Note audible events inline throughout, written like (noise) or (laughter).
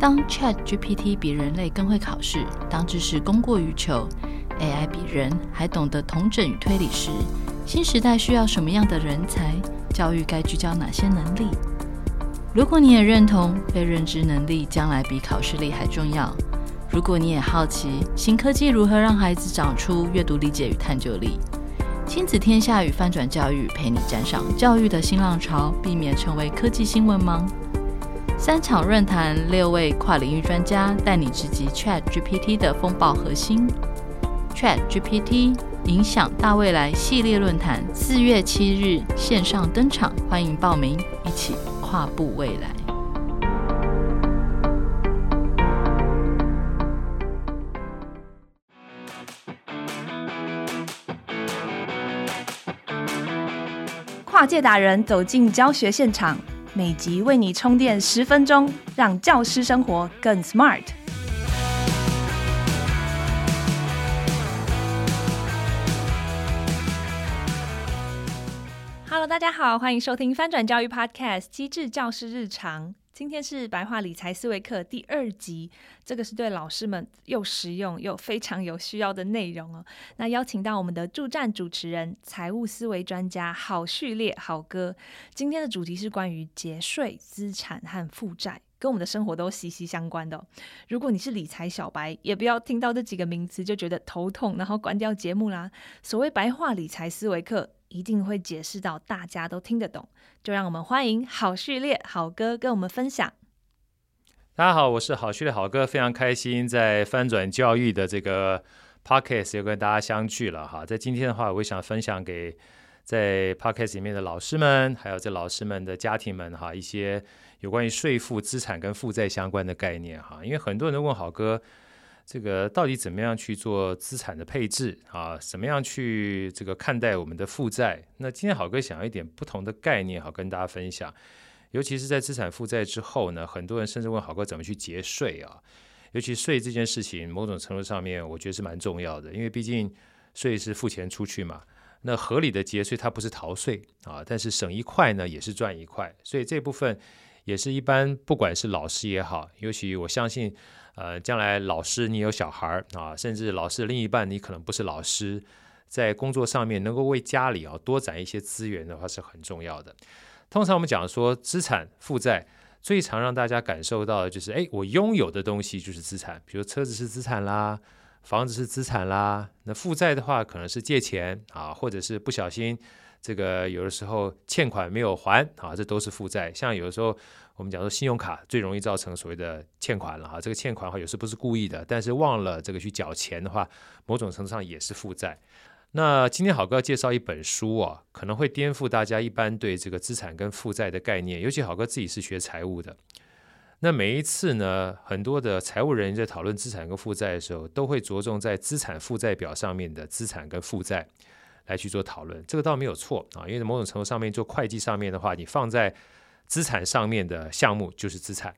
当 ChatGPT 比人类更会考试，当知识供过于求，AI 比人还懂得统整与推理时，新时代需要什么样的人才？教育该聚焦哪些能力？如果你也认同被认知能力将来比考试力还重要，如果你也好奇新科技如何让孩子长出阅读理解与探究力，亲子天下与翻转教育陪你站上教育的新浪潮，避免成为科技新闻盲。三场论坛，六位跨领域专家带你直击 ChatGPT 的风暴核心。ChatGPT 影响大未来系列论坛四月七日线上登场，欢迎报名，一起跨步未来。跨界达人走进教学现场。每集为你充电十分钟，让教师生活更 smart。Hello，大家好，欢迎收听翻转教育 Podcast《机智教师日常》。今天是白话理财思维课第二集，这个是对老师们又实用又非常有需要的内容哦。那邀请到我们的助战主持人、财务思维专家郝序列郝哥。今天的主题是关于节税、资产和负债，跟我们的生活都息息相关的。如果你是理财小白，也不要听到这几个名词就觉得头痛，然后关掉节目啦。所谓白话理财思维课。一定会解释到大家都听得懂，就让我们欢迎好序列好哥跟我们分享。大家好，我是好序列好哥，非常开心在翻转教育的这个 podcast 又跟大家相聚了哈。在今天的话，我想分享给在 podcast 里面的老师们，还有这老师们的家庭们哈，一些有关于税负、资产跟负债相关的概念哈。因为很多人都问好哥。这个到底怎么样去做资产的配置啊？怎么样去这个看待我们的负债？那今天好哥想要一点不同的概念，好跟大家分享。尤其是在资产负债之后呢，很多人甚至问好哥怎么去节税啊？尤其税这件事情，某种程度上面，我觉得是蛮重要的，因为毕竟税是付钱出去嘛。那合理的节税，它不是逃税啊，但是省一块呢，也是赚一块。所以这部分也是一般，不管是老师也好，尤其我相信。呃，将来老师你有小孩啊，甚至老师的另一半你可能不是老师，在工作上面能够为家里啊多攒一些资源的话是很重要的。通常我们讲说资产负债，最常让大家感受到的就是，哎，我拥有的东西就是资产，比如车子是资产啦，房子是资产啦。那负债的话，可能是借钱啊，或者是不小心这个有的时候欠款没有还啊，这都是负债。像有的时候。我们讲说，信用卡最容易造成所谓的欠款了哈。这个欠款的话，有时不是故意的，但是忘了这个去缴钱的话，某种程度上也是负债。那今天好哥要介绍一本书啊，可能会颠覆大家一般对这个资产跟负债的概念。尤其好哥自己是学财务的，那每一次呢，很多的财务人员在讨论资产跟负债的时候，都会着重在资产负债表上面的资产跟负债来去做讨论。这个倒没有错啊，因为某种程度上面做会计上面的话，你放在资产上面的项目就是资产，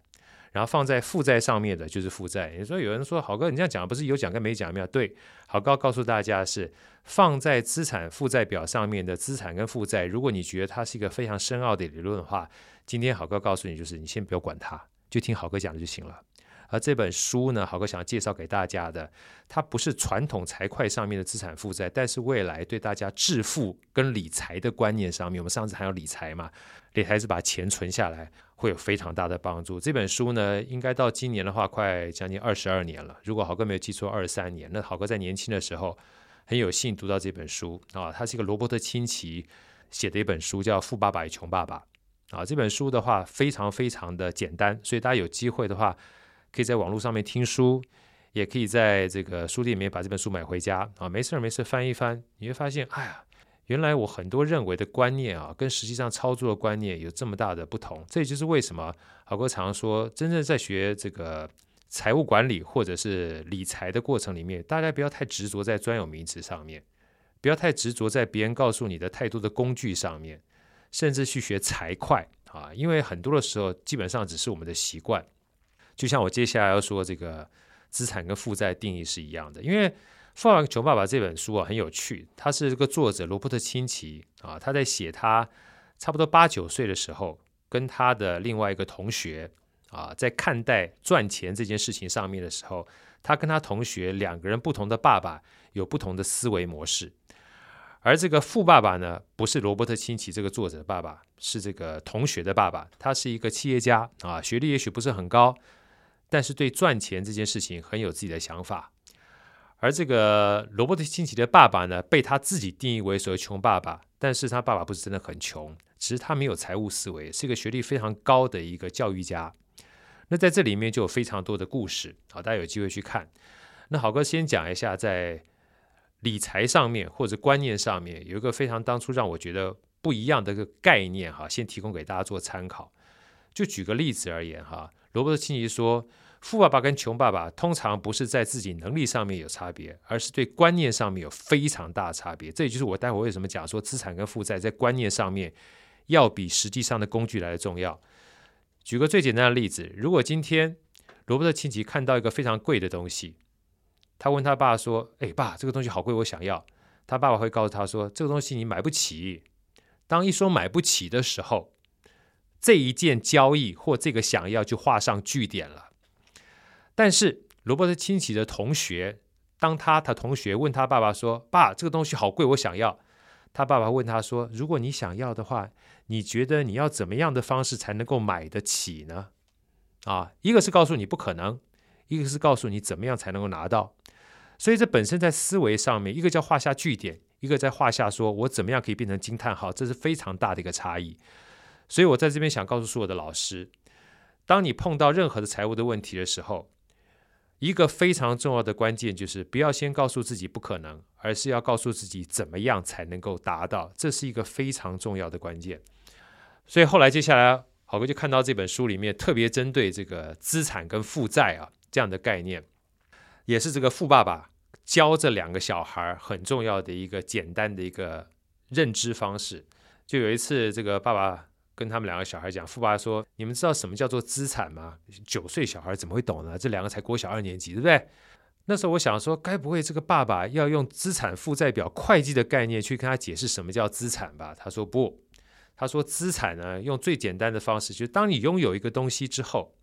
然后放在负债上面的就是负债。你说有人说好哥，你这样讲不是有讲跟没讲没有？对，好哥告诉大家是放在资产负债表上面的资产跟负债。如果你觉得它是一个非常深奥的理论的话，今天好哥告诉你，就是你先不要管它，就听好哥讲的就行了。而这本书呢，豪哥想要介绍给大家的，它不是传统财会上面的资产负债，但是未来对大家致富跟理财的观念上面，我们上次还有理财嘛，理财是把钱存下来，会有非常大的帮助。这本书呢，应该到今年的话，快将近二十二年了。如果豪哥没有记错，二十三年。那豪哥在年轻的时候很有幸读到这本书啊，它是一个罗伯特清崎写的一本书，叫《富爸爸与穷爸爸》啊。这本书的话，非常非常的简单，所以大家有机会的话。可以在网络上面听书，也可以在这个书店里面把这本书买回家啊，没事儿没事翻一翻，你会发现，哎呀，原来我很多认为的观念啊，跟实际上操作的观念有这么大的不同。这也就是为什么好哥常说，真正在学这个财务管理或者是理财的过程里面，大家不要太执着在专有名词上面，不要太执着在别人告诉你的太多的工具上面，甚至去学财会啊，因为很多的时候基本上只是我们的习惯。就像我接下来要说这个资产跟负债定义是一样的，因为《富爸爸穷爸爸》这本书啊很有趣，他是这个作者罗伯特清崎啊，他在写他差不多八九岁的时候，跟他的另外一个同学啊，在看待赚钱这件事情上面的时候，他跟他同学两个人不同的爸爸有不同的思维模式。而这个富爸爸呢，不是罗伯特清崎这个作者的爸爸，是这个同学的爸爸。他是一个企业家啊，学历也许不是很高，但是对赚钱这件事情很有自己的想法。而这个罗伯特清崎的爸爸呢，被他自己定义为所谓穷爸爸，但是他爸爸不是真的很穷，只是他没有财务思维，是一个学历非常高的一个教育家。那在这里面就有非常多的故事，好，大家有机会去看。那好哥先讲一下，在理财上面或者观念上面，有一个非常当初让我觉得不一样的一个概念，哈，先提供给大家做参考。就举个例子而言，哈，罗伯特清崎说，富爸爸跟穷爸爸通常不是在自己能力上面有差别，而是对观念上面有非常大的差别。这也就是我待会为什么讲说，资产跟负债在观念上面要比实际上的工具来的重要。举个最简单的例子，如果今天罗伯特清崎看到一个非常贵的东西，他问他爸说：“哎，爸，这个东西好贵，我想要。”他爸爸会告诉他说：“这个东西你买不起。”当一说买不起的时候，这一件交易或这个想要就画上句点了。但是罗伯特清崎的同学，当他的同学问他爸爸说：“爸，这个东西好贵，我想要。”他爸爸问他说：“如果你想要的话，你觉得你要怎么样的方式才能够买得起呢？”啊，一个是告诉你不可能，一个是告诉你怎么样才能够拿到。所以这本身在思维上面，一个叫画下句点，一个在画下说我怎么样可以变成惊叹号，这是非常大的一个差异。所以我在这边想告诉所有的老师，当你碰到任何的财务的问题的时候，一个非常重要的关键就是不要先告诉自己不可能，而是要告诉自己怎么样才能够达到，这是一个非常重要的关键。所以后来接下来，好哥就看到这本书里面特别针对这个资产跟负债啊这样的概念，也是这个富爸爸教这两个小孩很重要的一个简单的一个认知方式。就有一次，这个爸爸。跟他们两个小孩讲，富爸说：“你们知道什么叫做资产吗？九岁小孩怎么会懂呢？这两个才国小二年级，对不对？”那时候我想说，该不会这个爸爸要用资产负债表会计的概念去跟他解释什么叫资产吧？他说不，他说资产呢，用最简单的方式，就是当你拥有一个东西之后，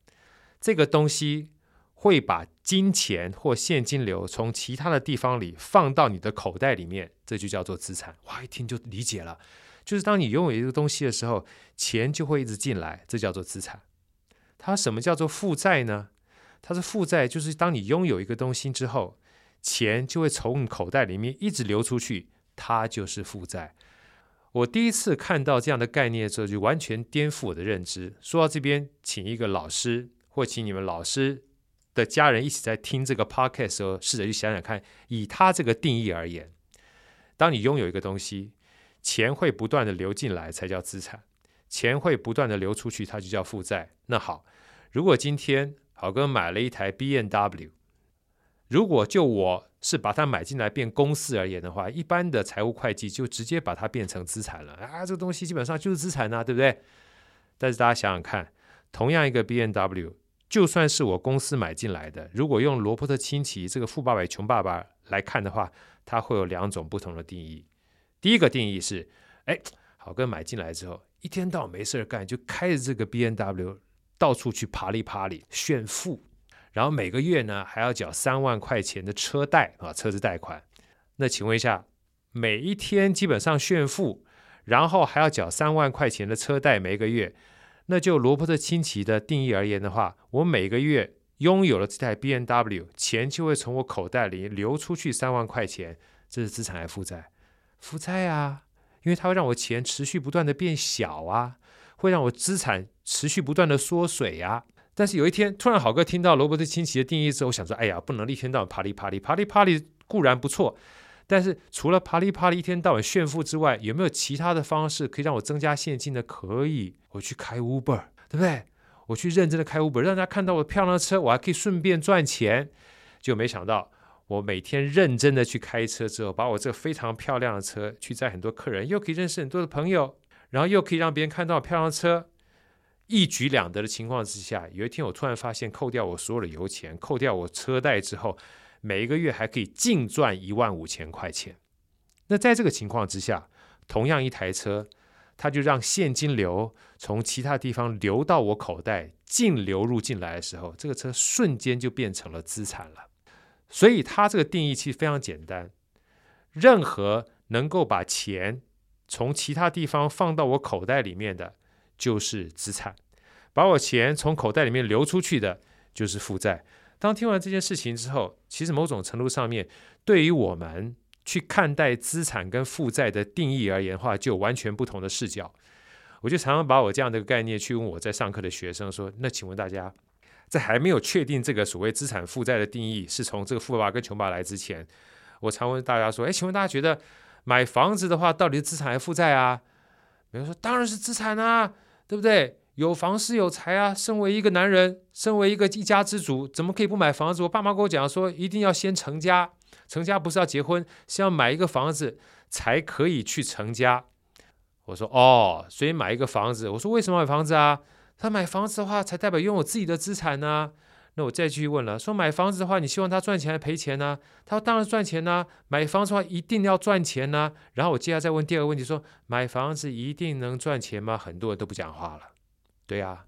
这个东西会把金钱或现金流从其他的地方里放到你的口袋里面，这就叫做资产。哇，一听就理解了。就是当你拥有一个东西的时候，钱就会一直进来，这叫做资产。它什么叫做负债呢？它是负债，就是当你拥有一个东西之后，钱就会从你口袋里面一直流出去，它就是负债。我第一次看到这样的概念的时候，就完全颠覆我的认知。说到这边，请一个老师或请你们老师的家人一起在听这个 podcast 时候，试着去想想看，以他这个定义而言，当你拥有一个东西。钱会不断的流进来才叫资产，钱会不断的流出去，它就叫负债。那好，如果今天好哥买了一台 BMW，如果就我是把它买进来变公司而言的话，一般的财务会计就直接把它变成资产了啊，这个东西基本上就是资产呐，对不对？但是大家想想看，同样一个 BMW，就算是我公司买进来的，如果用罗伯特清崎这个富爸爸穷爸爸来看的话，它会有两种不同的定义。第一个定义是，哎，好哥买进来之后，一天到晚没事儿干，就开着这个 B N W 到处去爬里爬里炫富，然后每个月呢还要缴三万块钱的车贷啊，车子贷款。那请问一下，每一天基本上炫富，然后还要缴三万块钱的车贷每个月，那就罗伯特清崎的定义而言的话，我每个月拥有了这台 B N W，钱就会从我口袋里流出去三万块钱，这是资产还负债？负债啊，因为它会让我钱持续不断的变小啊，会让我资产持续不断的缩水、啊。但是有一天，突然好哥听到罗伯特清崎的定义之后，我想说，哎呀，不能一天到晚啪里啪里啪里啪里固然不错，但是除了啪里啪里一天到晚炫富之外，有没有其他的方式可以让我增加现金的？可以，我去开 Uber，对不对？我去认真的开 Uber，让大家看到我漂亮的车，我还可以顺便赚钱。就没想到。我每天认真的去开车之后，把我这非常漂亮的车去载很多客人，又可以认识很多的朋友，然后又可以让别人看到漂亮的车，一举两得的情况之下，有一天我突然发现，扣掉我所有的油钱，扣掉我车贷之后，每一个月还可以净赚一万五千块钱。那在这个情况之下，同样一台车，它就让现金流从其他地方流到我口袋，净流入进来的时候，这个车瞬间就变成了资产了。所以它这个定义其实非常简单，任何能够把钱从其他地方放到我口袋里面的，就是资产；把我钱从口袋里面流出去的，就是负债。当听完这件事情之后，其实某种程度上面，对于我们。去看待资产跟负债的定义而言的话，就完全不同的视角。我就常常把我这样的概念去问我在上课的学生说：“那请问大家，在还没有确定这个所谓资产负债的定义是从这个富爸爸跟穷爸爸来之前，我常问大家说：‘哎，请问大家觉得买房子的话，到底是资产还是负债啊？’比如说，当然是资产啊，对不对？有房是有财啊。身为一个男人，身为一个一家之主，怎么可以不买房子？我爸妈跟我讲说，一定要先成家。”成家不是要结婚，是要买一个房子才可以去成家。我说哦，所以买一个房子。我说为什么买房子啊？他买房子的话，才代表拥有自己的资产呢。那我再继续问了，说买房子的话，你希望他赚钱还赔钱呢？他说当然赚钱呢。买房子的话一定要赚钱呢。然后我接下来再问第二个问题，说买房子一定能赚钱吗？很多人都不讲话了。对呀，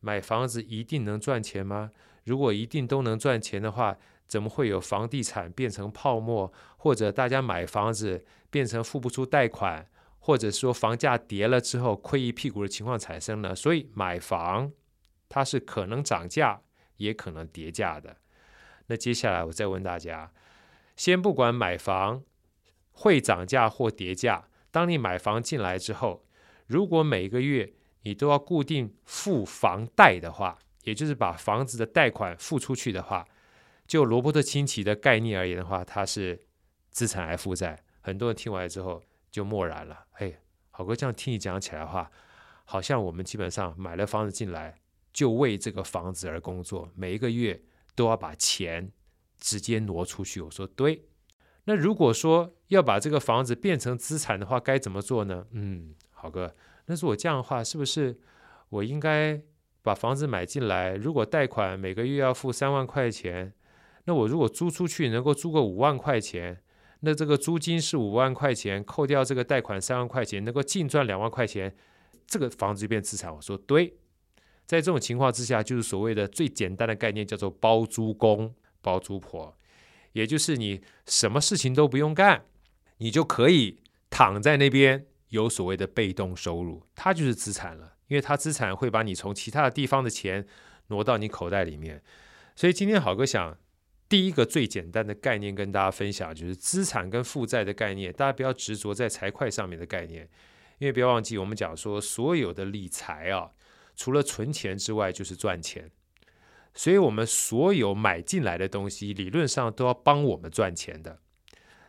买房子一定能赚钱吗？如果一定都能赚钱的话。怎么会有房地产变成泡沫，或者大家买房子变成付不出贷款，或者说房价跌了之后亏一屁股的情况产生呢？所以买房它是可能涨价，也可能跌价的。那接下来我再问大家，先不管买房会涨价或跌价，当你买房进来之后，如果每个月你都要固定付房贷的话，也就是把房子的贷款付出去的话。就罗伯特清崎的概念而言的话，它是资产还负债？很多人听完之后就默然了。哎，好哥，这样听你讲起来的话，好像我们基本上买了房子进来，就为这个房子而工作，每一个月都要把钱直接挪出去。我说对。那如果说要把这个房子变成资产的话，该怎么做呢？嗯，好哥，那是我这样的话，是不是我应该把房子买进来？如果贷款每个月要付三万块钱？那我如果租出去能够租个五万块钱，那这个租金是五万块钱，扣掉这个贷款三万块钱，能够净赚两万块钱，这个房子就变资产。我说对，在这种情况之下，就是所谓的最简单的概念，叫做包租公包租婆，也就是你什么事情都不用干，你就可以躺在那边有所谓的被动收入，它就是资产了，因为它资产会把你从其他的地方的钱挪到你口袋里面，所以今天好哥想。第一个最简单的概念跟大家分享，就是资产跟负债的概念。大家不要执着在财会上面的概念，因为不要忘记，我们讲说所有的理财啊，除了存钱之外，就是赚钱。所以，我们所有买进来的东西，理论上都要帮我们赚钱的。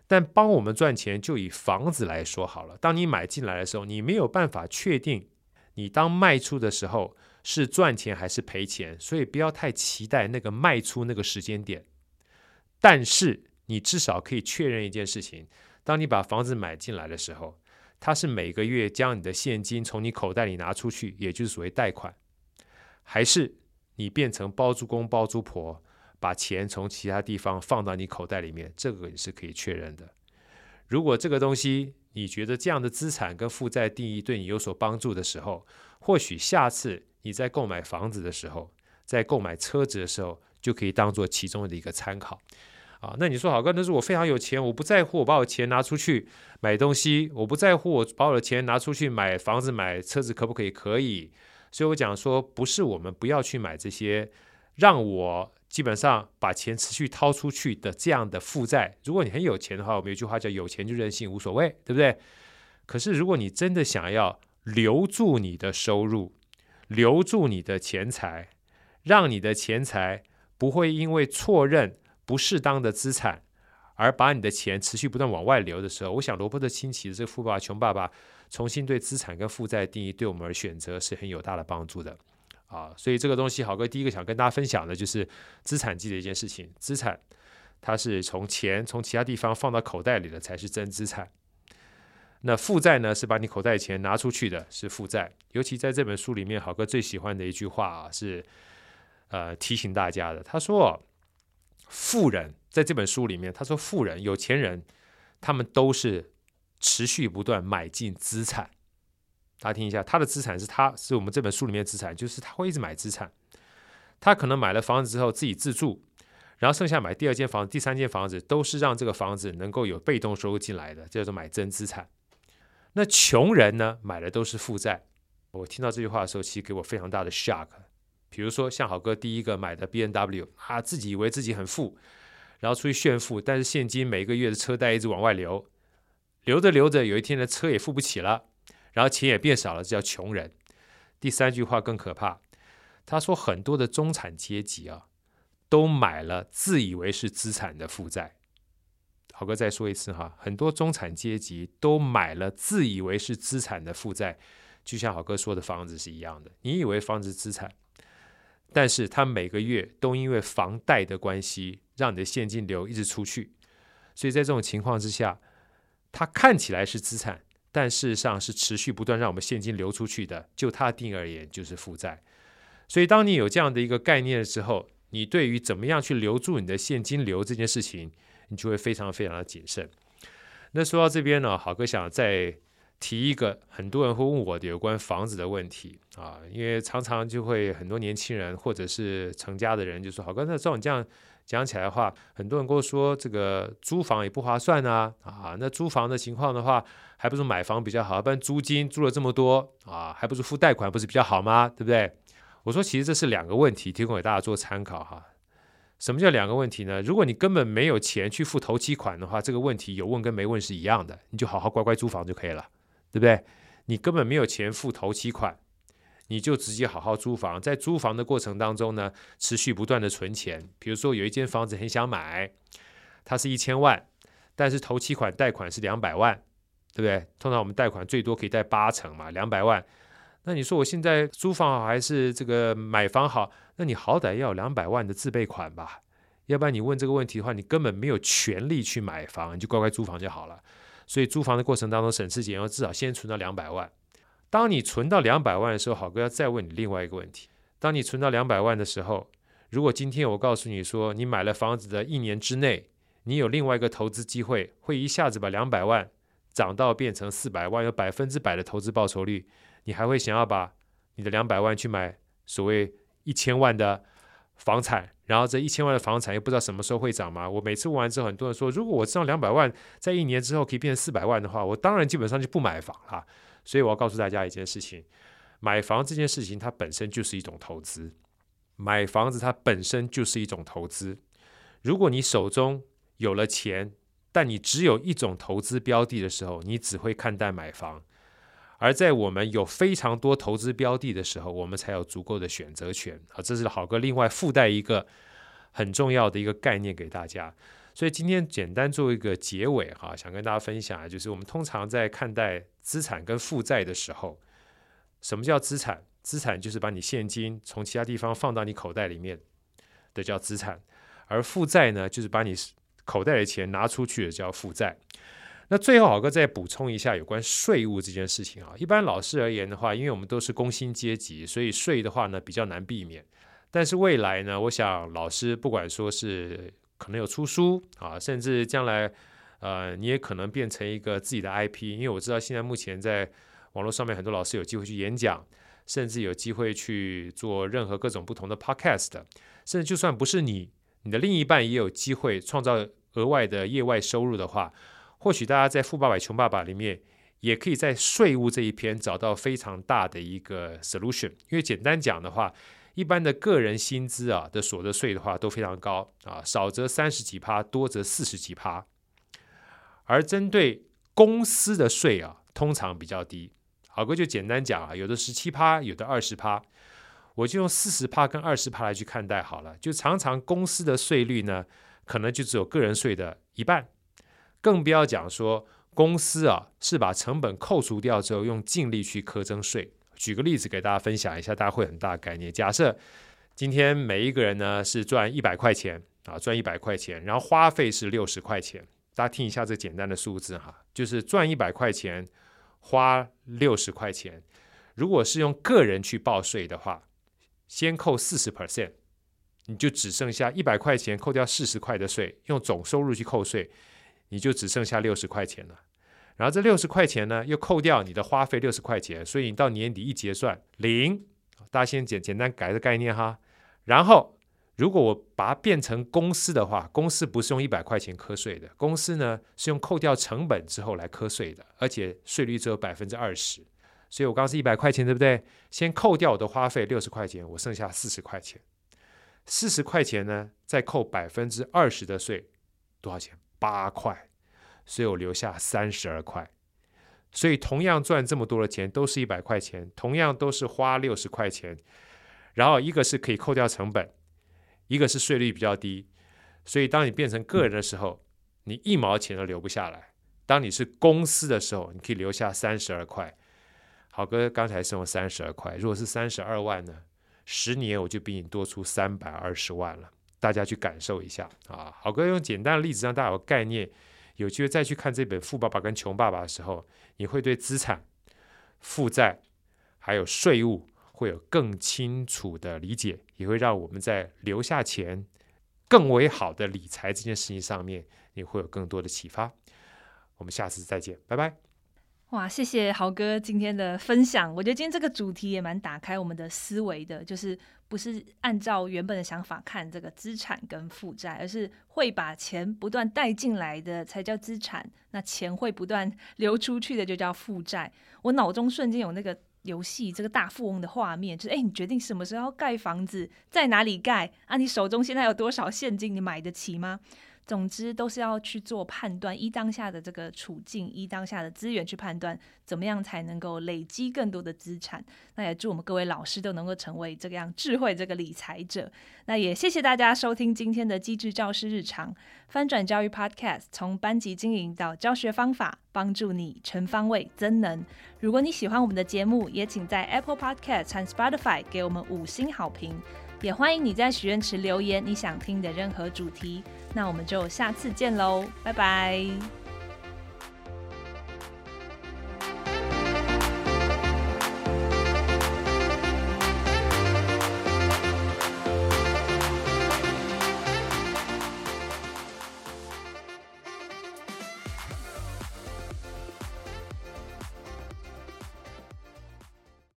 但帮我们赚钱，就以房子来说好了。当你买进来的时候，你没有办法确定你当卖出的时候是赚钱还是赔钱，所以不要太期待那个卖出那个时间点。但是你至少可以确认一件事情：当你把房子买进来的时候，它是每个月将你的现金从你口袋里拿出去，也就是所谓贷款，还是你变成包租公包租婆，把钱从其他地方放到你口袋里面？这个你是可以确认的。如果这个东西你觉得这样的资产跟负债定义对你有所帮助的时候，或许下次你在购买房子的时候，在购买车子的时候，就可以当做其中的一个参考。啊，那你说好哥，那是我非常有钱，我不在乎我把我钱拿出去买东西，我不在乎我把我的钱拿出去买房子、买车子，可不可以？可以。所以我讲说，不是我们不要去买这些，让我基本上把钱持续掏出去的这样的负债。如果你很有钱的话，我们有句话叫“有钱就任性，无所谓”，对不对？可是如果你真的想要留住你的收入，留住你的钱财，让你的钱财不会因为错认。不适当的资产，而把你的钱持续不断往外流的时候，我想罗伯特清崎的这个《富爸爸穷爸爸》重新对资产跟负债定义，对我们而选择是很有大的帮助的啊！所以这个东西，好哥第一个想跟大家分享的就是资产记的一件事情：资产它是从钱从其他地方放到口袋里的才是真资产，那负债呢是把你口袋钱拿出去的是负债。尤其在这本书里面，好哥最喜欢的一句话啊，是呃提醒大家的，他说。富人在这本书里面，他说：“富人、有钱人，他们都是持续不断买进资产，大家听一下，他的资产是他是我们这本书里面的资产，就是他会一直买资产。他可能买了房子之后自己自住，然后剩下买第二间房子、第三间房子，都是让这个房子能够有被动收入进来的，叫做买真资产。那穷人呢，买的都是负债。我听到这句话的时候，其实给我非常大的 shock。比如说，像好哥第一个买的 B N W 啊，自己以为自己很富，然后出去炫富，但是现金每个月的车贷一直往外流，流着流着，有一天的车也付不起了，然后钱也变少了，这叫穷人。第三句话更可怕，他说很多的中产阶级啊，都买了自以为是资产的负债。好哥再说一次哈，很多中产阶级都买了自以为是资产的负债，就像好哥说的房子是一样的。你以为房子资产，但是他每个月都因为房贷的关系，让你的现金流一直出去。所以在这种情况之下，它看起来是资产，但事实上是持续不断让我们现金流出去的。就它的定义而言，就是负债。所以当你有这样的一个概念的时候，你对于怎么样去留住你的现金流这件事情，你就会非常非常的谨慎。那说到这边呢，好哥想再提一个很多人会问我的有关房子的问题啊，因为常常就会很多年轻人或者是成家的人就说：“好哥，那照你这样讲起来的话，很多人跟我说这个租房也不划算啊啊，那租房的情况的话，还不如买房比较好，不然租金租了这么多啊，还不如付贷款不是比较好吗？对不对？”我说，其实这是两个问题，提供给大家做参考哈。什么叫两个问题呢？如果你根本没有钱去付头期款的话，这个问题有问跟没问是一样的，你就好好乖乖租房就可以了，对不对？你根本没有钱付头期款，你就直接好好租房，在租房的过程当中呢，持续不断的存钱。比如说有一间房子很想买，它是一千万，但是头期款贷款是两百万，对不对？通常我们贷款最多可以贷八成嘛，两百万。那你说我现在租房好还是这个买房好？那你好歹要有两百万的自备款吧，要不然你问这个问题的话，你根本没有权利去买房，你就乖乖租房就好了。所以租房的过程当中，省吃俭用，至少先存到两百万。当你存到两百万的时候，好哥要再问你另外一个问题：当你存到两百万的时候，如果今天我告诉你说，你买了房子的一年之内，你有另外一个投资机会，会一下子把两百万涨到变成四百万，有百分之百的投资报酬率。你还会想要把你的两百万去买所谓一千万的房产，然后这一千万的房产又不知道什么时候会涨吗？我每次问完之后，很多人说，如果我知道两百万在一年之后可以变成四百万的话，我当然基本上就不买房了。所以我要告诉大家一件事情：买房这件事情它本身就是一种投资，买房子它本身就是一种投资。如果你手中有了钱，但你只有一种投资标的的时候，你只会看待买房。而在我们有非常多投资标的的时候，我们才有足够的选择权啊！这是好哥另外附带一个很重要的一个概念给大家。所以今天简单做一个结尾哈，想跟大家分享，就是我们通常在看待资产跟负债的时候，什么叫资产？资产就是把你现金从其他地方放到你口袋里面的叫资产，而负债呢，就是把你口袋的钱拿出去的叫负债。那最后，好哥再补充一下有关税务这件事情啊。一般老师而言的话，因为我们都是工薪阶级，所以税的话呢比较难避免。但是未来呢，我想老师不管说是可能有出书啊，甚至将来呃你也可能变成一个自己的 IP。因为我知道现在目前在网络上面很多老师有机会去演讲，甚至有机会去做任何各种不同的 podcast，甚至就算不是你，你的另一半也有机会创造额外的业外收入的话。或许大家在《富爸爸穷爸爸》里面，也可以在税务这一篇找到非常大的一个 solution。因为简单讲的话，一般的个人薪资啊的所得税的话都非常高啊，少则三十几趴，多则四十几趴。而针对公司的税啊，通常比较低。好哥就简单讲啊，有的十七趴，有的二十趴，我就用四十趴跟二十趴来去看待好了。就常常公司的税率呢，可能就只有个人税的一半。更不要讲说公司啊，是把成本扣除掉之后，用净利去苛征税。举个例子给大家分享一下，大家会很大的概念。假设今天每一个人呢是赚一百块钱啊，赚一百块钱，然后花费是六十块钱。大家听一下这简单的数字哈，就是赚一百块钱，花六十块钱。如果是用个人去报税的话，先扣四十 percent，你就只剩下一百块钱，扣掉四十块的税，用总收入去扣税。你就只剩下六十块钱了，然后这六十块钱呢，又扣掉你的花费六十块钱，所以你到年底一结算零。大家先简简单改个概念哈。然后如果我把它变成公司的话，公司不是用一百块钱课税的，公司呢是用扣掉成本之后来课税的，而且税率只有百分之二十。所以我刚刚是一百块钱，对不对？先扣掉我的花费六十块钱，我剩下四十块钱。四十块钱呢，再扣百分之二十的税，多少钱？八块。所以我留下三十二块。所以同样赚这么多的钱，都是一百块钱，同样都是花六十块钱。然后一个是可以扣掉成本，一个是税率比较低。所以当你变成个人的时候，你一毛钱都留不下来。当你是公司的时候，你可以留下三十二块。好哥刚才剩了三十二块，如果是三十二万呢？十年我就比你多出三百二十万了。大家去感受一下啊！好哥用简单的例子让大家有概念，有机会再去看这本《富爸爸跟穷爸爸》的时候，你会对资产、负债还有税务会有更清楚的理解，也会让我们在留下钱更为好的理财这件事情上面，你会有更多的启发。我们下次再见，拜拜。哇，谢谢豪哥今天的分享。我觉得今天这个主题也蛮打开我们的思维的，就是不是按照原本的想法看这个资产跟负债，而是会把钱不断带进来的才叫资产，那钱会不断 (laughs) 流出去的就叫负债。我脑中瞬间有那个游戏这个大富翁的画面，就是哎，你决定什么时候要盖房子，在哪里盖啊？你手中现在有多少现金？你买得起吗？总之都是要去做判断，依当下的这个处境，依当下的资源去判断，怎么样才能够累积更多的资产。那也祝我们各位老师都能够成为这个样智慧这个理财者。那也谢谢大家收听今天的机智教师日常翻转教育 Podcast，从班级经营到教学方法，帮助你全方位增能。如果你喜欢我们的节目，也请在 Apple Podcast 和 Spotify 给我们五星好评。也欢迎你在许愿池留言你想听的任何主题。那我们就下次见喽，拜拜。